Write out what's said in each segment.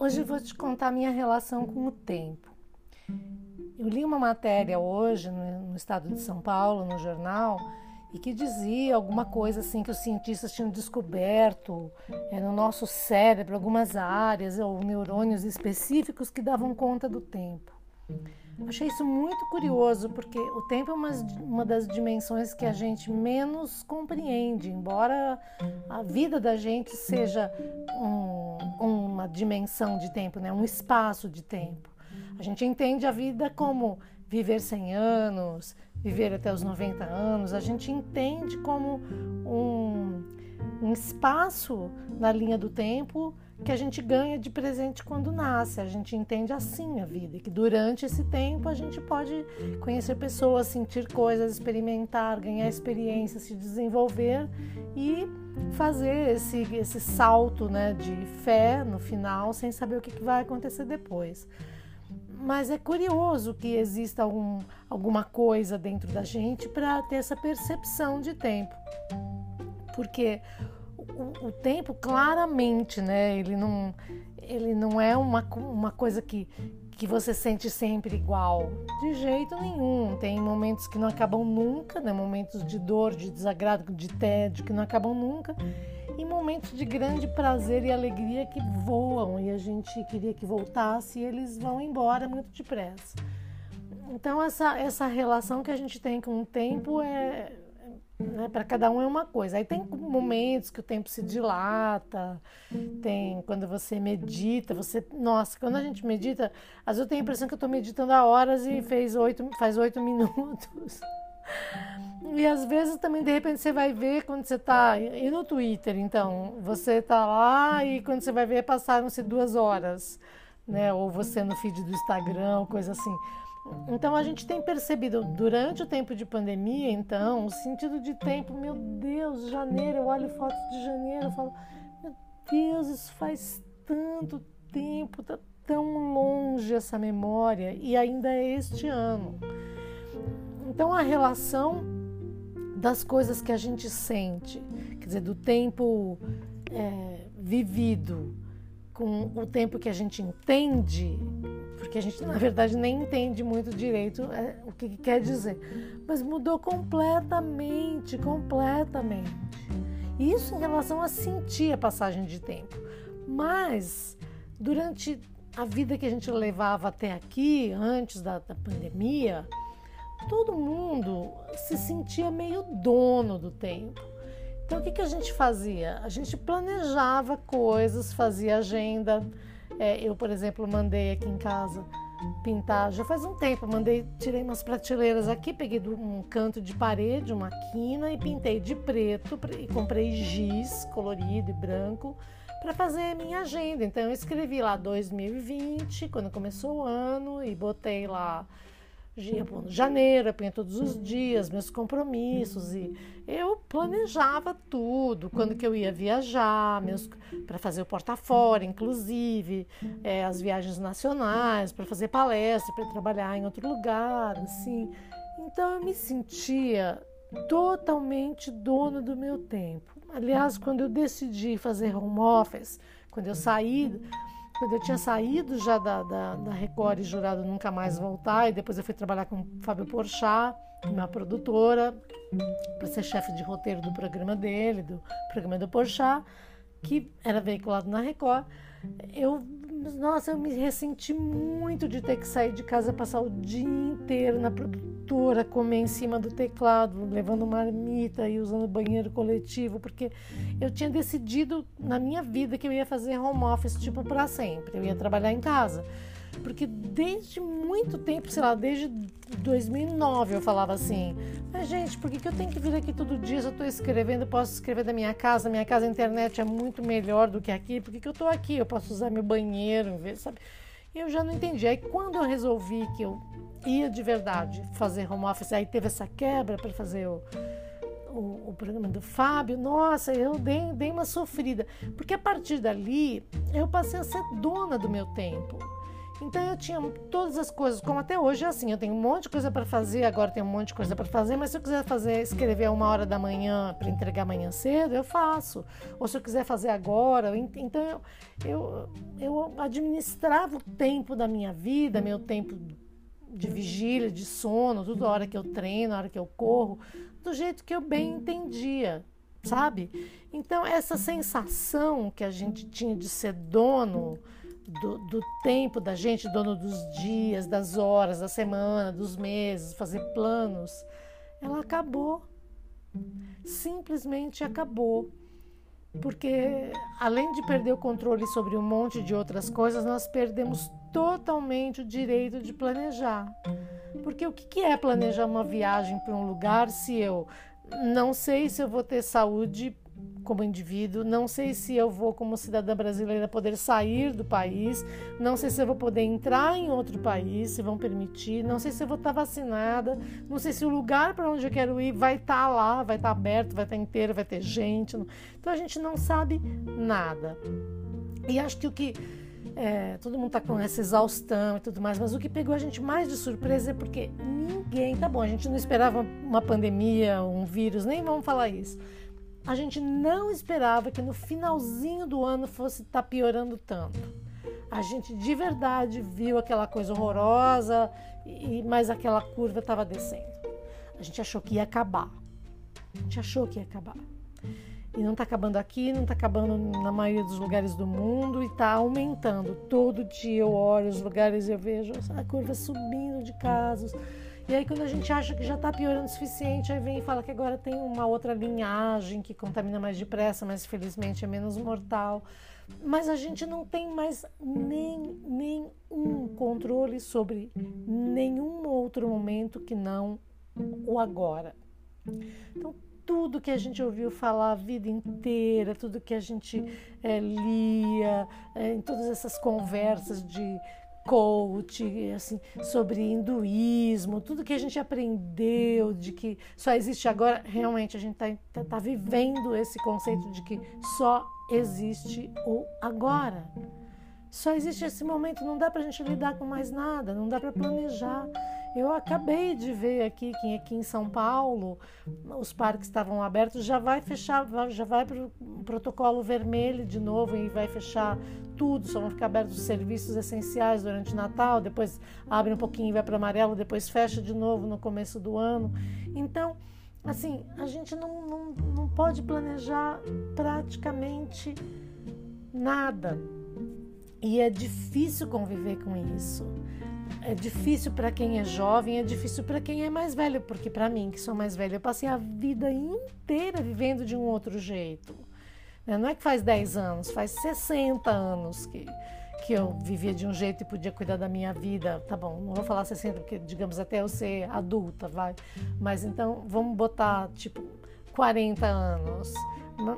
Hoje eu vou te contar a minha relação com o tempo. Eu li uma matéria hoje no estado de São Paulo, no jornal, e que dizia alguma coisa assim que os cientistas tinham descoberto é, no nosso cérebro algumas áreas ou neurônios específicos que davam conta do tempo. Achei isso muito curioso, porque o tempo é uma, uma das dimensões que a gente menos compreende, embora a vida da gente seja um, uma dimensão de tempo, né? um espaço de tempo. A gente entende a vida como viver 100 anos, viver até os 90 anos, a gente entende como um, um espaço na linha do tempo que a gente ganha de presente quando nasce. A gente entende assim a vida, que durante esse tempo a gente pode conhecer pessoas, sentir coisas, experimentar, ganhar experiência, se desenvolver e fazer esse, esse salto né, de fé no final, sem saber o que, que vai acontecer depois. Mas é curioso que exista algum, alguma coisa dentro da gente para ter essa percepção de tempo. Porque o, tempo claramente, né? Ele não, ele não é uma, uma coisa que, que você sente sempre igual. De jeito nenhum. Tem momentos que não acabam nunca, né? Momentos de dor, de desagrado, de tédio que não acabam nunca. E momentos de grande prazer e alegria que voam e a gente queria que voltasse e eles vão embora muito depressa. Então essa, essa relação que a gente tem com o tempo é, né? Para cada um é uma coisa. Aí tem momentos que o tempo se dilata, tem quando você medita, você. Nossa, quando a gente medita, às vezes eu tenho a impressão que eu estou meditando há horas e fez oito, faz oito minutos. E às vezes também, de repente, você vai ver quando você está. E no Twitter, então, você está lá e quando você vai ver, passaram-se duas horas, né? Ou você no feed do Instagram, coisa assim. Então a gente tem percebido durante o tempo de pandemia, então, o sentido de tempo, meu Deus, janeiro, eu olho fotos de janeiro, eu falo, meu Deus, isso faz tanto tempo, tá tão longe essa memória e ainda é este ano. Então a relação das coisas que a gente sente, quer dizer, do tempo é, vivido com o tempo que a gente entende porque a gente na verdade nem entende muito direito é, o que, que quer dizer, mas mudou completamente, completamente. Isso em relação a sentir a passagem de tempo. Mas durante a vida que a gente levava até aqui, antes da, da pandemia, todo mundo se sentia meio dono do tempo. Então o que, que a gente fazia? A gente planejava coisas, fazia agenda é, eu, por exemplo, mandei aqui em casa pintar, já faz um tempo, mandei, tirei umas prateleiras aqui, peguei um canto de parede, uma quina e pintei de preto e comprei giz colorido e branco para fazer minha agenda. Então eu escrevi lá 2020, quando começou o ano, e botei lá janeiro, eu punha todos os dias, meus compromissos e eu planejava tudo, quando que eu ia viajar, para fazer o porta-fora, inclusive, é, as viagens nacionais, para fazer palestra, para trabalhar em outro lugar, assim. Então eu me sentia totalmente dona do meu tempo. Aliás, quando eu decidi fazer home office, quando eu saí quando eu tinha saído já da, da, da Record e jurado nunca mais voltar, e depois eu fui trabalhar com o Fábio Porchat, uma produtora, para ser chefe de roteiro do programa dele, do programa do Porchat, que era veiculado na Record. Eu nossa, eu me ressenti muito de ter que sair de casa, passar o dia inteiro na produtora, comer em cima do teclado, levando marmita e usando banheiro coletivo, porque eu tinha decidido na minha vida que eu ia fazer home office tipo para sempre, eu ia trabalhar em casa. Porque desde muito tempo, sei lá, desde 2009 eu falava assim: mas gente, por que, que eu tenho que vir aqui todo dia? Se eu estou escrevendo, eu posso escrever da minha casa, minha casa a internet é muito melhor do que aqui, por que, que eu estou aqui? Eu posso usar meu banheiro, sabe? Eu já não entendi. Aí quando eu resolvi que eu ia de verdade fazer home office, aí teve essa quebra para fazer o, o, o, programa do Fábio, nossa, eu dei, dei uma sofrida. Porque a partir dali eu passei a ser dona do meu tempo. Então eu tinha todas as coisas, como até hoje é assim, eu tenho um monte de coisa para fazer, agora tenho um monte de coisa para fazer, mas se eu quiser fazer, escrever uma hora da manhã para entregar amanhã cedo, eu faço. Ou se eu quiser fazer agora, então eu, eu, eu administrava o tempo da minha vida, meu tempo de vigília, de sono, tudo a hora que eu treino, a hora que eu corro, do jeito que eu bem entendia, sabe? Então essa sensação que a gente tinha de ser dono do, do, tempo da gente, dono dos dias, das horas, da semana, dos meses, fazer planos, ela acabou. Simplesmente acabou. Porque além de perder o controle sobre um monte de outras coisas, nós perdemos totalmente o direito de planejar. Porque o que é planejar uma viagem para um lugar se eu não sei se eu vou ter saúde como indivíduo, não sei se eu vou, como cidadã brasileira, poder sair do país, não sei se eu vou poder entrar em outro país, se vão permitir, não sei se eu vou estar vacinada, não sei se o lugar para onde eu quero ir vai estar lá, vai estar aberto, vai estar inteiro, vai ter gente. Então a gente não sabe nada. E acho que o que. É, todo mundo está com essa exaustão e tudo mais, mas o que pegou a gente mais de surpresa é porque ninguém. Tá bom, a gente não esperava uma pandemia, um vírus, nem vamos falar isso a gente não esperava que no finalzinho do ano fosse estar tá piorando tanto. A gente de verdade viu aquela coisa horrorosa, e, mas aquela curva estava descendo. A gente achou que ia acabar. A gente achou que ia acabar. E não está acabando aqui, não está acabando na maioria dos lugares do mundo e está aumentando. Todo dia eu olho os lugares e eu vejo a curva subindo de casos. E aí, quando a gente acha que já está piorando o suficiente, aí vem e fala que agora tem uma outra linhagem que contamina mais depressa, mas felizmente é menos mortal. Mas a gente não tem mais nem, nenhum controle sobre nenhum outro momento que não o agora. Então, tudo que a gente ouviu falar a vida inteira, tudo que a gente é, lia, é, em todas essas conversas de coach, assim, sobre hinduísmo, tudo que a gente aprendeu de que só existe agora, realmente a gente está tá, tá vivendo esse conceito de que só existe o agora. Só existe esse momento, não dá para a gente lidar com mais nada, não dá para planejar. Eu acabei de ver aqui que aqui em São Paulo os parques estavam abertos, já vai fechar, já vai para o protocolo vermelho de novo e vai fechar tudo, só vão ficar abertos os serviços essenciais durante o Natal, depois abre um pouquinho e vai para amarelo, depois fecha de novo no começo do ano. Então, assim, a gente não, não, não pode planejar praticamente nada. E é difícil conviver com isso. É difícil para quem é jovem, é difícil para quem é mais velho, porque para mim, que sou mais velha, eu passei a vida inteira vivendo de um outro jeito. Né? Não é que faz 10 anos, faz 60 anos que, que eu vivia de um jeito e podia cuidar da minha vida. Tá bom, não vou falar 60, porque digamos até eu ser adulta, vai. Mas então vamos botar tipo 40 anos,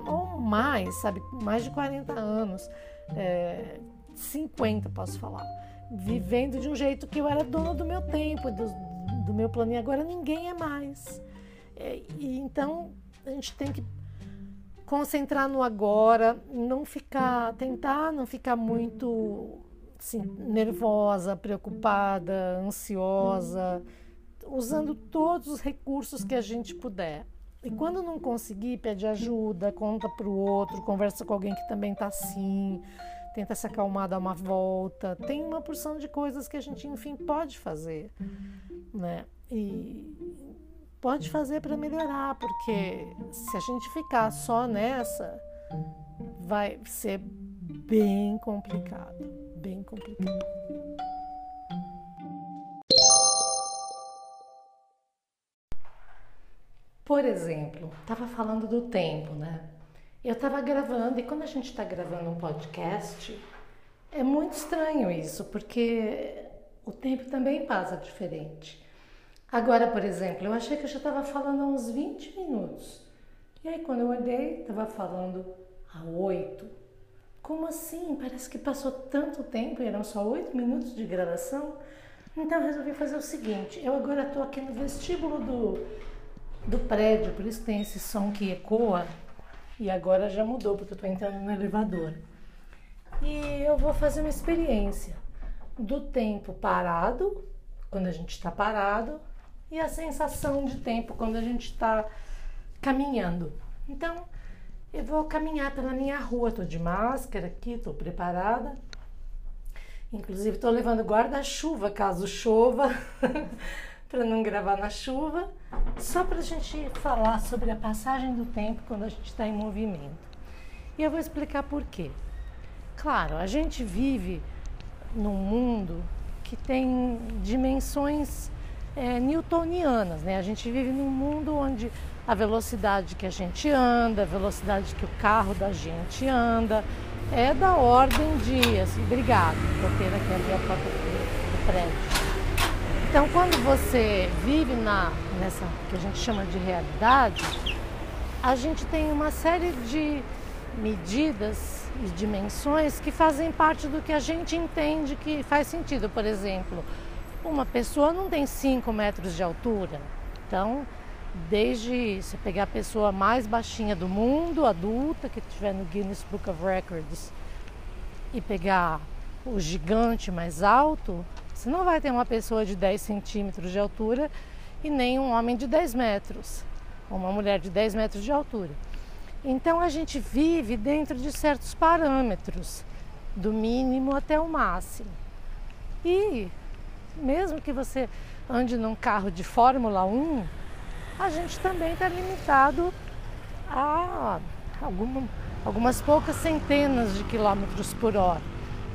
ou mais, sabe? Mais de 40 anos. É, 50, posso falar vivendo de um jeito que eu era dona do meu tempo, do, do meu plano, e agora ninguém é mais. É, e, então a gente tem que concentrar no agora, não ficar, tentar não ficar muito assim, nervosa, preocupada, ansiosa, usando todos os recursos que a gente puder. E quando não conseguir, pede ajuda, conta para o outro, conversa com alguém que também está assim tenta se acalmar, dar uma volta. Tem uma porção de coisas que a gente, enfim, pode fazer, né? E pode fazer para melhorar, porque se a gente ficar só nessa, vai ser bem complicado, bem complicado. Por exemplo, estava falando do tempo, né? Eu estava gravando e quando a gente está gravando um podcast, é muito estranho isso, porque o tempo também passa diferente. Agora, por exemplo, eu achei que eu já estava falando há uns 20 minutos. E aí, quando eu olhei, estava falando há 8. Como assim? Parece que passou tanto tempo e eram só 8 minutos de gravação. Então, eu resolvi fazer o seguinte: eu agora estou aqui no vestíbulo do, do prédio, por isso tem esse som que ecoa. E agora já mudou, porque eu estou entrando no elevador. E eu vou fazer uma experiência. do tempo parado, quando a gente está parado, e a sensação de tempo quando a gente está caminhando. Então, eu vou caminhar pela minha rua, estou de máscara aqui, estou preparada. Inclusive, estou levando guarda-chuva caso chova, para não gravar na chuva, só para a gente falar sobre a passagem do tempo quando a gente está em movimento. E eu vou explicar por quê. Claro, a gente vive num mundo que tem dimensões é, newtonianas, né? A gente vive num mundo onde a velocidade que a gente anda, a velocidade que o carro da gente anda, é da ordem de, assim, obrigado, ter aqui a do, do prédio. Então, quando você vive na, nessa que a gente chama de realidade, a gente tem uma série de medidas e dimensões que fazem parte do que a gente entende que faz sentido. Por exemplo, uma pessoa não tem 5 metros de altura, então desde você pegar a pessoa mais baixinha do mundo, adulta, que estiver no Guinness Book of Records, e pegar o gigante mais alto, você não vai ter uma pessoa de 10 centímetros de altura e nem um homem de 10 metros, ou uma mulher de 10 metros de altura. Então a gente vive dentro de certos parâmetros, do mínimo até o máximo. E mesmo que você ande num carro de Fórmula 1, a gente também está limitado a alguma, algumas poucas centenas de quilômetros por hora.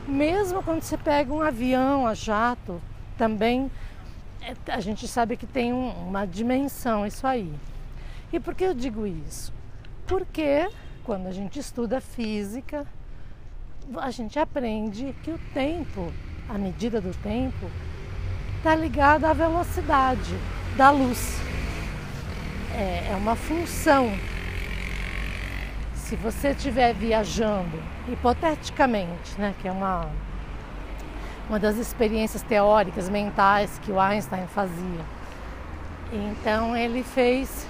Mesmo quando você pega um avião a jato, também é, a gente sabe que tem um, uma dimensão isso aí. E por que eu digo isso? Porque quando a gente estuda física, a gente aprende que o tempo, a medida do tempo, está ligada à velocidade da luz é, é uma função. Se você estiver viajando, hipoteticamente, né, que é uma, uma das experiências teóricas mentais que o Einstein fazia. Então ele fez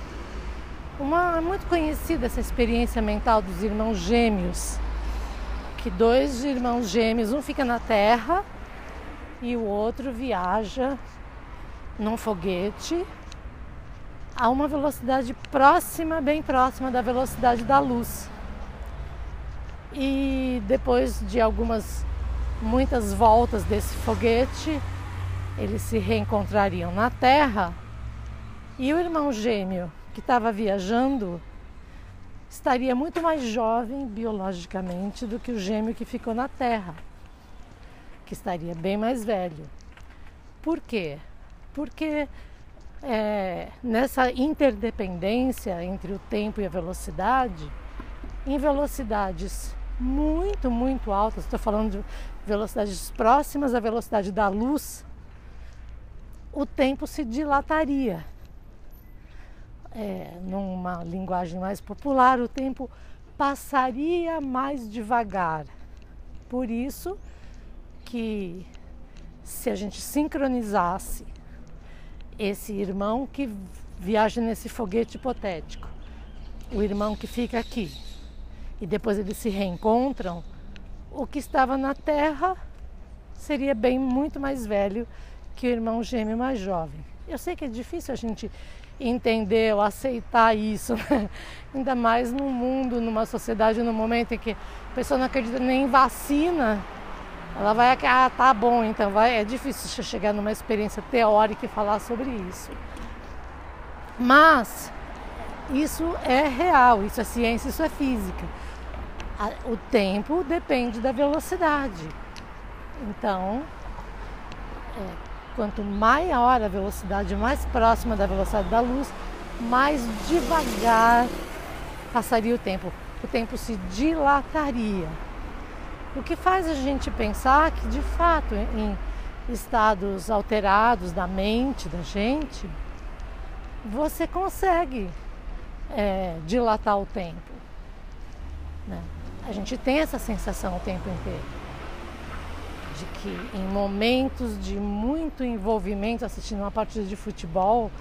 uma muito conhecida essa experiência mental dos irmãos gêmeos, que dois irmãos gêmeos, um fica na Terra e o outro viaja num foguete a uma velocidade próxima, bem próxima da velocidade da luz. E depois de algumas, muitas voltas desse foguete, eles se reencontrariam na Terra e o irmão gêmeo que estava viajando estaria muito mais jovem biologicamente do que o gêmeo que ficou na Terra, que estaria bem mais velho. Por quê? Porque é, nessa interdependência entre o tempo e a velocidade, em velocidades muito, muito altas, estou falando de velocidades próximas à velocidade da luz, o tempo se dilataria. É, numa linguagem mais popular, o tempo passaria mais devagar. Por isso que se a gente sincronizasse esse irmão que viaja nesse foguete hipotético, o irmão que fica aqui, e depois eles se reencontram, o que estava na Terra seria bem muito mais velho que o irmão gêmeo mais jovem. Eu sei que é difícil a gente entender ou aceitar isso, né? ainda mais num mundo, numa sociedade, num momento em que a pessoa não acredita nem em vacina ela vai, ah, tá bom, então vai. É difícil chegar numa experiência teórica e falar sobre isso. Mas isso é real, isso é ciência, isso é física. O tempo depende da velocidade. Então, é, quanto maior a velocidade, mais próxima da velocidade da luz, mais devagar passaria o tempo. O tempo se dilataria. O que faz a gente pensar que, de fato, em estados alterados da mente da gente, você consegue é, dilatar o tempo. Né? A gente tem essa sensação o tempo inteiro. De que em momentos de muito envolvimento assistindo uma partida de futebol,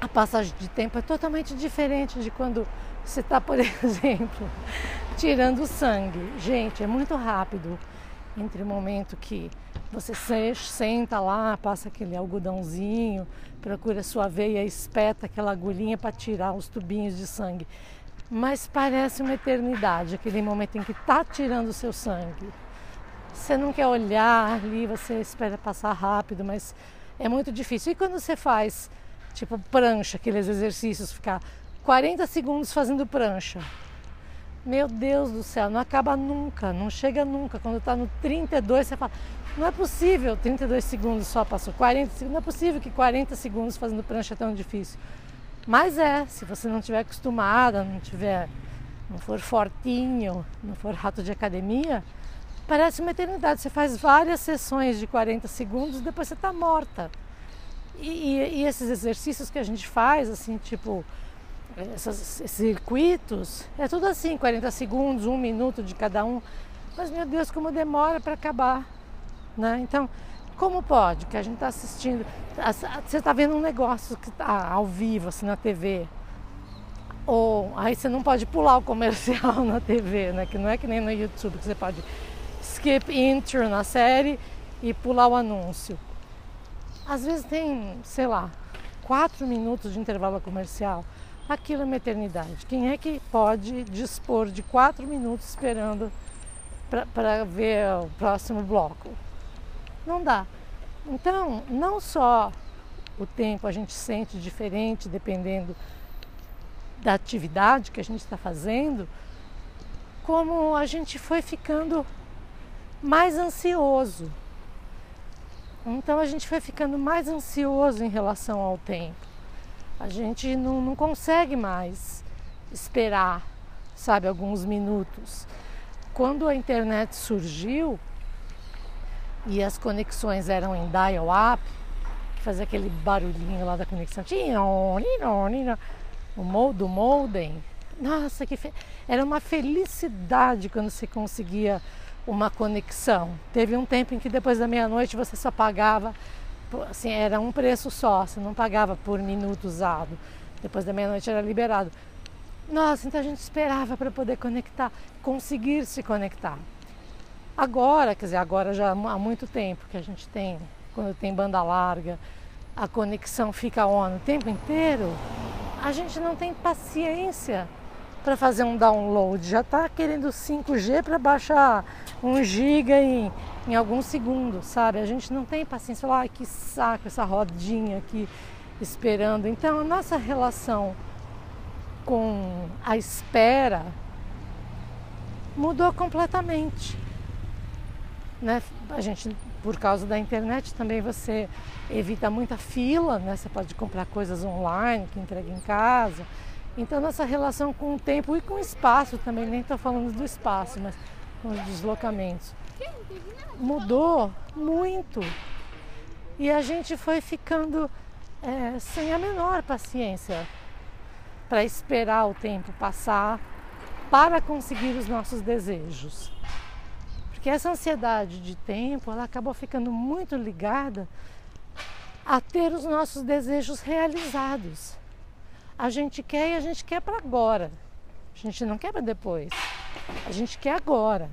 a passagem de tempo é totalmente diferente de quando você está, por exemplo, tirando sangue. Gente, é muito rápido. entre o momento que você senta lá, passa aquele algodãozinho, procura sua veia, espeta aquela agulhinha para tirar os tubinhos de sangue. Mas parece uma eternidade, aquele momento em que está tirando o seu sangue. Você não quer olhar ali, você espera passar rápido, mas é muito difícil. E quando você faz, tipo, prancha, aqueles exercícios, ficar 40 segundos fazendo prancha, meu Deus do céu, não acaba nunca, não chega nunca. Quando está no 32, você fala, não é possível, 32 segundos só passou, 40 segundos, não é possível que 40 segundos fazendo prancha é tão difícil. Mas é, se você não tiver acostumada, não tiver, não for fortinho, não for rato de academia, parece uma eternidade. Você faz várias sessões de 40 segundos, depois você está morta. E, e, e esses exercícios que a gente faz, assim, tipo esses circuitos, é tudo assim, 40 segundos, um minuto de cada um. Mas meu Deus, como demora para acabar. Né? Então, como pode que a gente está assistindo, você está vendo um negócio que está ao vivo, assim, na TV, ou aí você não pode pular o comercial na TV, né? Que não é que nem no YouTube, que você pode skip intro na série e pular o anúncio. Às vezes tem, sei lá, quatro minutos de intervalo comercial aquilo é uma eternidade. Quem é que pode dispor de quatro minutos esperando para ver o próximo bloco? Não dá. Então, não só o tempo a gente sente diferente dependendo da atividade que a gente está fazendo, como a gente foi ficando mais ansioso. Então a gente foi ficando mais ansioso em relação ao tempo. A gente não, não consegue mais esperar, sabe, alguns minutos. Quando a internet surgiu e as conexões eram em dial-up, que fazia aquele barulhinho lá da conexão, o modo modem, nossa, que fe... era uma felicidade quando você conseguia uma conexão. Teve um tempo em que depois da meia-noite você só pagava assim, era um preço só, você não pagava por minuto usado. Depois da meia-noite era liberado. Nossa, então a gente esperava para poder conectar, conseguir se conectar. Agora, quer dizer, agora já há muito tempo que a gente tem, quando tem banda larga, a conexão fica on o tempo inteiro, a gente não tem paciência para fazer um download. Já está querendo 5G para baixar 1 giga em em alguns segundos, sabe? A gente não tem paciência, ai que saco essa rodinha aqui esperando. Então a nossa relação com a espera mudou completamente. Né? A gente, por causa da internet, também você evita muita fila, né? Você pode comprar coisas online que entrega em casa. Então nossa relação com o tempo e com o espaço também, nem estou falando do espaço, mas com os deslocamentos mudou muito. E a gente foi ficando é, sem a menor paciência para esperar o tempo passar para conseguir os nossos desejos. Porque essa ansiedade de tempo, ela acabou ficando muito ligada a ter os nossos desejos realizados. A gente quer e a gente quer para agora. A gente não quer para depois. A gente quer agora.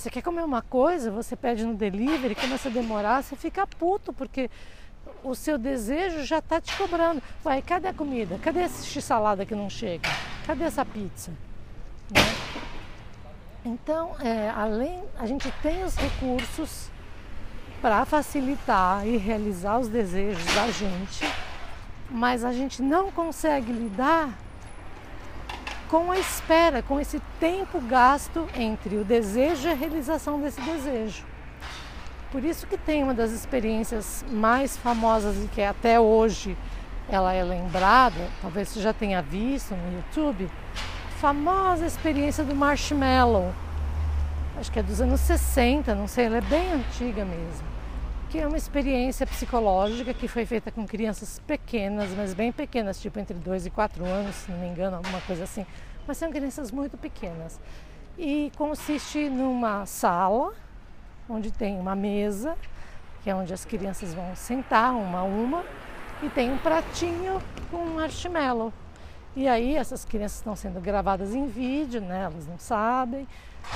Você quer comer uma coisa, você pede no delivery, começa a demorar, você fica puto, porque o seu desejo já está te cobrando. Vai, cadê a comida? Cadê essa x-salada que não chega? Cadê essa pizza? Né? Então, é, além, a gente tem os recursos para facilitar e realizar os desejos da gente, mas a gente não consegue lidar com a espera, com esse tempo gasto entre o desejo e a realização desse desejo. Por isso que tem uma das experiências mais famosas e que até hoje ela é lembrada, talvez você já tenha visto no YouTube, famosa experiência do marshmallow. Acho que é dos anos 60, não sei, ela é bem antiga mesmo. Que é uma experiência psicológica que foi feita com crianças pequenas, mas bem pequenas, tipo entre 2 e 4 anos, se não me engano, alguma coisa assim mas são crianças muito pequenas. E consiste numa sala onde tem uma mesa, que é onde as crianças vão sentar uma a uma, e tem um pratinho com marshmallow. E aí essas crianças estão sendo gravadas em vídeo, né? Elas não sabem.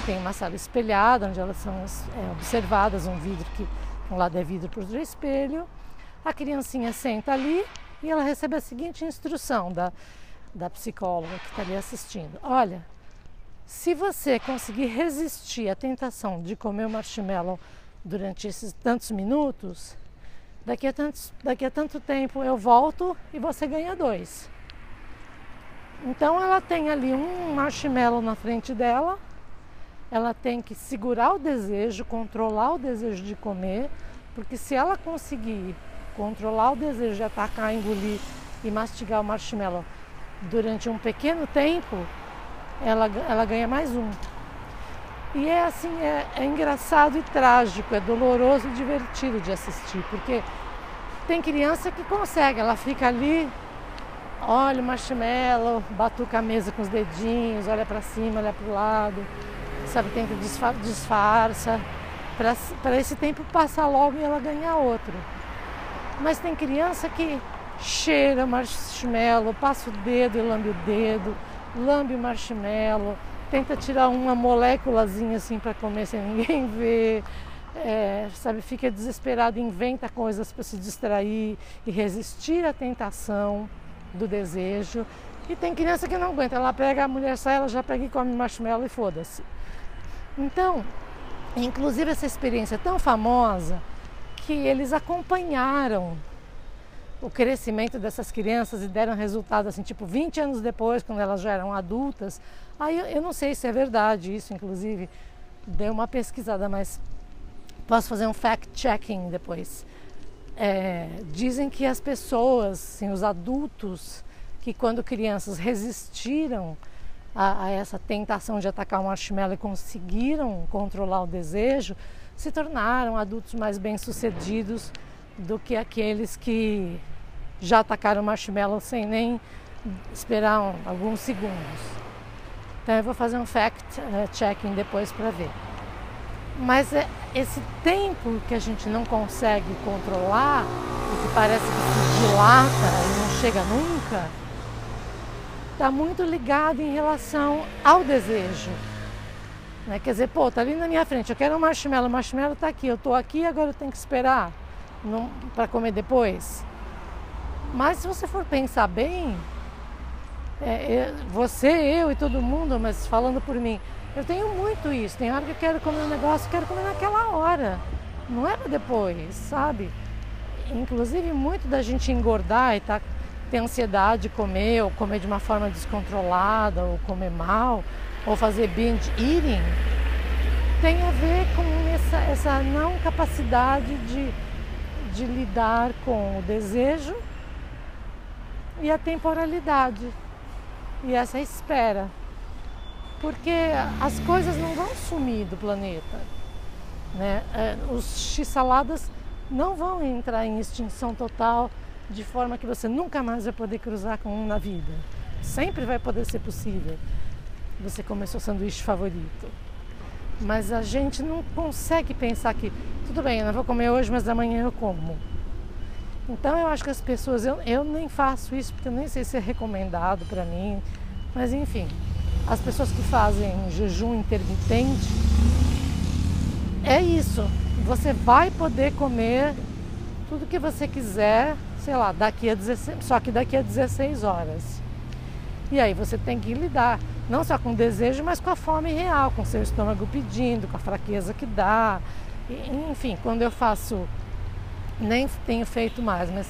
Tem uma sala espelhada onde elas são é, observadas, um vidro que um lado é vidro para outro espelho. A criancinha senta ali e ela recebe a seguinte instrução da, da psicóloga que está ali assistindo. Olha, se você conseguir resistir à tentação de comer o marshmallow durante esses tantos minutos, daqui a, tantos, daqui a tanto tempo eu volto e você ganha dois. Então ela tem ali um marshmallow na frente dela, ela tem que segurar o desejo, controlar o desejo de comer, porque se ela conseguir controlar o desejo de atacar, engolir e mastigar o marshmallow durante um pequeno tempo, ela, ela ganha mais um. E é assim, é, é engraçado e trágico, é doloroso e divertido de assistir, porque tem criança que consegue, ela fica ali olha o marshmallow, batuca a mesa com os dedinhos, olha para cima, olha para o lado, sabe, tenta disfarça, disfarça para esse tempo passar logo e ela ganhar outro. Mas tem criança que cheira marshmallow, passa o dedo e lambe o dedo, lambe o marshmallow, tenta tirar uma moléculazinha assim para comer sem ninguém ver. É, sabe, fica desesperado, inventa coisas para se distrair e resistir à tentação do desejo. E tem criança que não aguenta, ela pega, a mulher sai, ela já pega e come marshmallow e foda-se. Então, inclusive essa experiência é tão famosa que eles acompanharam o crescimento dessas crianças e deram resultado assim, tipo 20 anos depois, quando elas já eram adultas. Aí eu, não sei se é verdade isso, inclusive, dei uma pesquisada, mas posso fazer um fact-checking depois. É, dizem que as pessoas, assim, os adultos, que quando crianças resistiram a, a, essa tentação de atacar um marshmallow e conseguiram controlar o desejo, se tornaram adultos mais bem-sucedidos do que aqueles que já atacaram o marshmallow sem nem esperar um, alguns segundos. Então eu vou fazer um fact-checking é, depois para ver. Mas é esse tempo que a gente não consegue controlar e que parece que se dilata e não chega nunca, está muito ligado em relação ao desejo. Né? Quer dizer, pô, tá ali na minha frente, eu quero um marshmallow, o marshmallow está aqui, eu estou aqui agora eu tenho que esperar para comer depois. Mas se você for pensar bem, é, é, você, eu e todo mundo, mas falando por mim, eu tenho muito isso. Tem hora que eu quero comer um negócio, quero comer naquela hora. Não é depois, sabe? Inclusive, muito da gente engordar e tá, ter ansiedade de comer, ou comer de uma forma descontrolada, ou comer mal, ou fazer binge eating, tem a ver com essa, essa não capacidade de, de lidar com o desejo e a temporalidade e essa espera porque as coisas não vão sumir do planeta. Né? É, os x-saladas não vão entrar em extinção total de forma que você nunca mais vai poder cruzar com um na vida. Sempre vai poder ser possível você comer seu sanduíche favorito. Mas a gente não consegue pensar que, tudo bem, eu não vou comer hoje, mas amanhã eu como. Então eu acho que as pessoas, eu, eu nem faço isso porque eu nem sei se é recomendado para mim, mas enfim, as pessoas que fazem jejum intermitente, é isso. Você vai poder comer tudo que você quiser, sei lá, daqui a 16, só que daqui a 16 horas. E aí você tem que lidar não só com o desejo, mas com a fome real, com o seu estômago pedindo, com a fraqueza que dá. E, enfim, quando eu faço, nem tenho feito mais, mas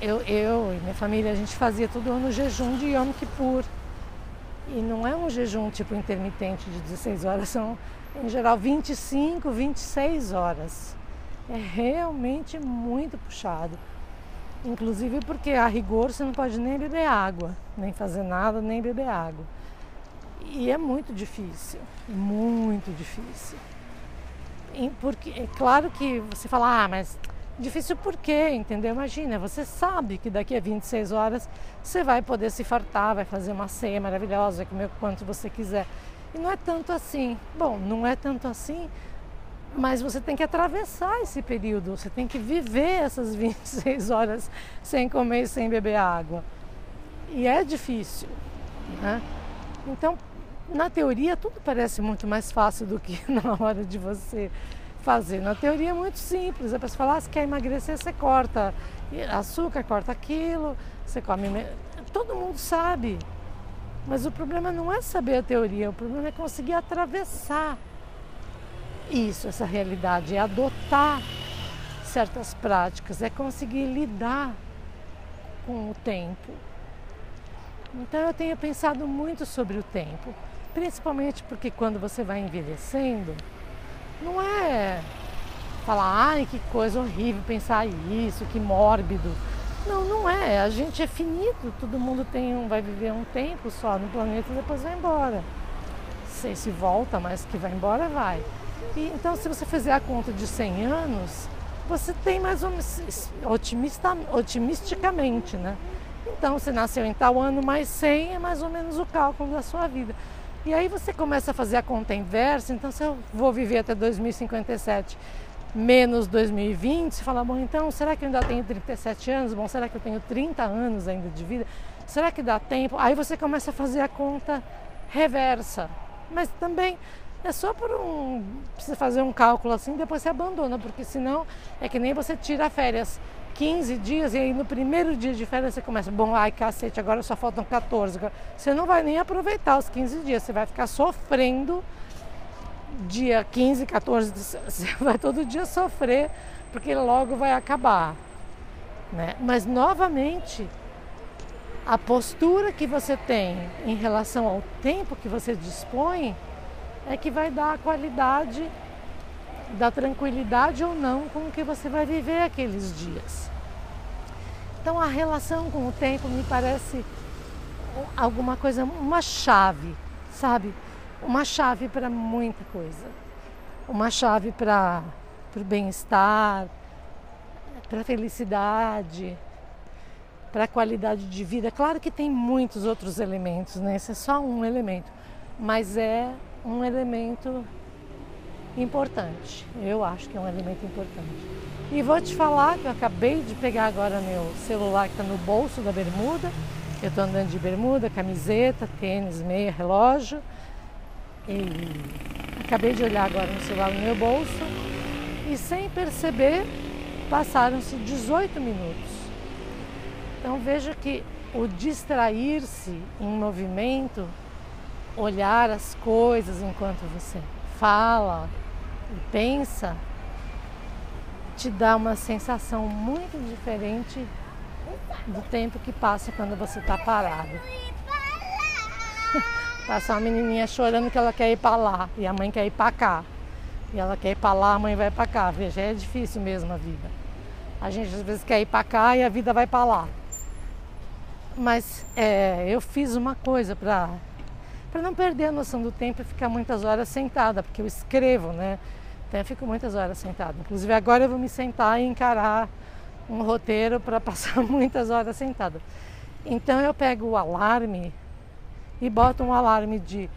eu, eu e minha família, a gente fazia todo ano jejum de Yom Kippur. E não é um jejum tipo intermitente de 16 horas, são em geral 25, 26 horas. É realmente muito puxado. Inclusive porque a rigor você não pode nem beber água, nem fazer nada, nem beber água. E é muito difícil, muito difícil. porque é claro que você fala, ah, mas Difícil por quê, entendeu? Imagina, você sabe que daqui a 26 horas você vai poder se fartar, vai fazer uma ceia maravilhosa, vai comer o quanto você quiser. E não é tanto assim. Bom, não é tanto assim, mas você tem que atravessar esse período, você tem que viver essas 26 horas sem comer e sem beber água. E é difícil. Né? Então, na teoria, tudo parece muito mais fácil do que na hora de você fazer. Na teoria é muito simples. A pessoa fala, ah, se quer emagrecer, você corta açúcar, corta aquilo, você come. Todo mundo sabe. Mas o problema não é saber a teoria, o problema é conseguir atravessar isso, essa realidade, é adotar certas práticas, é conseguir lidar com o tempo. Então eu tenho pensado muito sobre o tempo, principalmente porque quando você vai envelhecendo, não é falar, ai que coisa horrível pensar isso, que mórbido. Não, não é. A gente é finito, todo mundo tem um, vai viver um tempo só no planeta e depois vai embora. Sei se volta, mas que vai embora, vai. E, então, se você fizer a conta de 100 anos, você tem mais menos, otimista, otimisticamente, né? Então, você nasceu em tal ano, mais 100 é mais ou menos o cálculo da sua vida. E aí você começa a fazer a conta inversa, então se eu vou viver até 2057 menos 2020, você fala, bom, então será que eu ainda tenho 37 anos? Bom, será que eu tenho 30 anos ainda de vida? Será que dá tempo? Aí você começa a fazer a conta reversa. Mas também é só por um. Precisa fazer um cálculo assim, depois você abandona, porque senão é que nem você tira férias 15 dias e aí no primeiro dia de férias você começa, bom, ai cacete, agora só faltam 14. Você não vai nem aproveitar os 15 dias, você vai ficar sofrendo dia 15, 14, você vai todo dia sofrer, porque logo vai acabar. Né? Mas novamente, a postura que você tem em relação ao tempo que você dispõe é que vai dar a qualidade da tranquilidade ou não com que você vai viver aqueles dias. Então a relação com o tempo me parece alguma coisa, uma chave, sabe? Uma chave para muita coisa. Uma chave para o bem-estar, para a felicidade, para a qualidade de vida. Claro que tem muitos outros elementos, né? Esse é só um elemento, mas é um elemento importante. Eu acho que é um elemento importante. E vou te falar que eu acabei de pegar agora meu celular que está no bolso da bermuda. Eu estou andando de bermuda, camiseta, tênis, meia, relógio. E acabei de olhar agora no celular no meu bolso e sem perceber passaram-se 18 minutos. Então veja que o distrair-se em movimento olhar as coisas enquanto você fala e pensa, te dá uma sensação muito diferente do tempo que passa quando você está parado. Passa uma menininha chorando que ela quer ir para lá e a mãe quer ir para cá. E ela quer ir para lá, a mãe vai para cá. Veja, é difícil mesmo a vida. A gente às vezes quer ir para cá e a vida vai para lá. Mas é, eu fiz uma coisa para para não perder a noção do tempo e ficar muitas horas sentada, porque eu escrevo, né? Então eu fico muitas horas sentada. Inclusive agora eu vou me sentar e encarar um roteiro para passar muitas horas sentada. Então eu pego o alarme e boto um alarme de,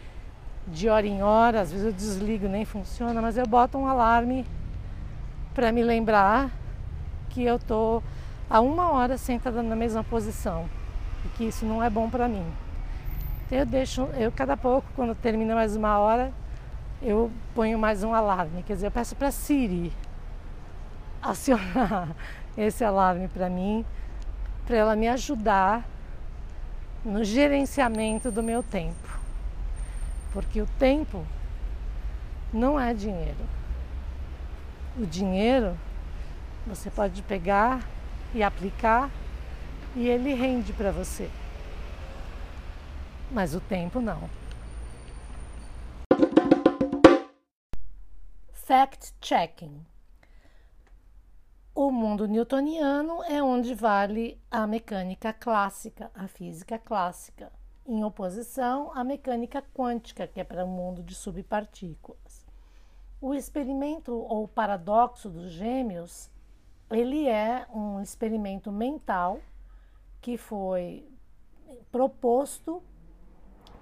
de hora em hora, às vezes eu desligo, nem funciona, mas eu boto um alarme para me lembrar que eu tô há uma hora sentada na mesma posição e que isso não é bom para mim. Eu deixo, eu cada pouco, quando termina mais uma hora, eu ponho mais um alarme. Quer dizer, eu peço para Siri acionar esse alarme para mim, para ela me ajudar no gerenciamento do meu tempo. Porque o tempo não é dinheiro. O dinheiro você pode pegar e aplicar e ele rende para você mas o tempo não. Fact-checking. O mundo newtoniano é onde vale a mecânica clássica, a física clássica, em oposição à mecânica quântica, que é para o mundo de subpartículas. O experimento ou paradoxo dos gêmeos, ele é um experimento mental que foi proposto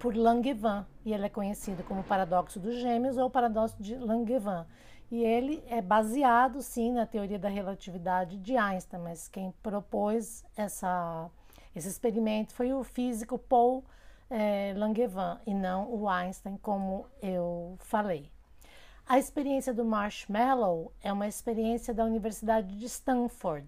por Langevin, e ele é conhecido como paradoxo dos gêmeos ou paradoxo de Langevin. E ele é baseado, sim, na teoria da relatividade de Einstein, mas quem propôs essa, Esse experimento foi o físico Paul é, Langevin e não o Einstein, como eu falei. A experiência do marshmallow é uma experiência da Universidade de Stanford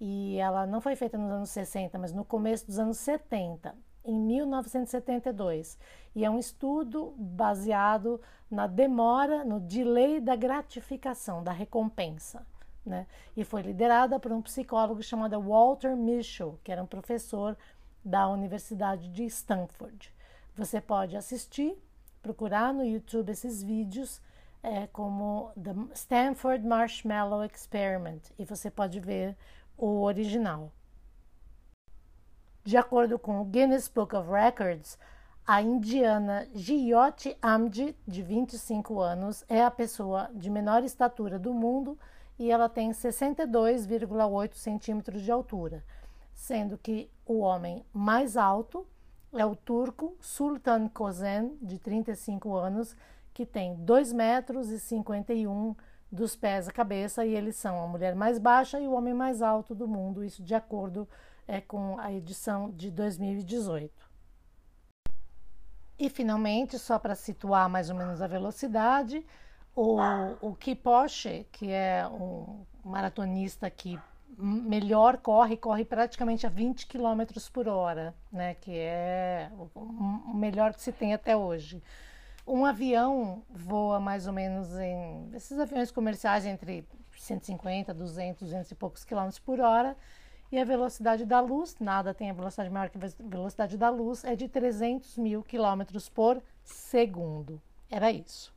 e ela não foi feita nos anos 60, mas no começo dos anos 70, em 1972. E é um estudo baseado na demora, no delay da gratificação, da recompensa. Né? E foi liderada por um psicólogo chamado Walter Mischel, que era um professor da Universidade de Stanford. Você pode assistir, procurar no YouTube esses vídeos é, como The Stanford Marshmallow Experiment e você pode ver o original. De acordo com o Guinness Book of Records, a indiana Jyoti Amdi, de 25 anos, é a pessoa de menor estatura do mundo e ela tem 62,8 centímetros de altura, sendo que o homem mais alto é o turco Sultan Kozen, de 35 anos, que tem 2 metros e 51 dos pés à cabeça, e eles são a mulher mais baixa e o homem mais alto do mundo, isso de acordo é, com a edição de 2018. E finalmente, só para situar mais ou menos a velocidade, o, o Kipoche, que é um maratonista que melhor corre, corre praticamente a 20 km por hora, né, que é o melhor que se tem até hoje. Um avião voa mais ou menos em esses aviões comerciais entre 150, 200, 200 e poucos quilômetros por hora. E a velocidade da luz, nada tem a velocidade maior que a velocidade da luz, é de 300 mil quilômetros por segundo. Era isso.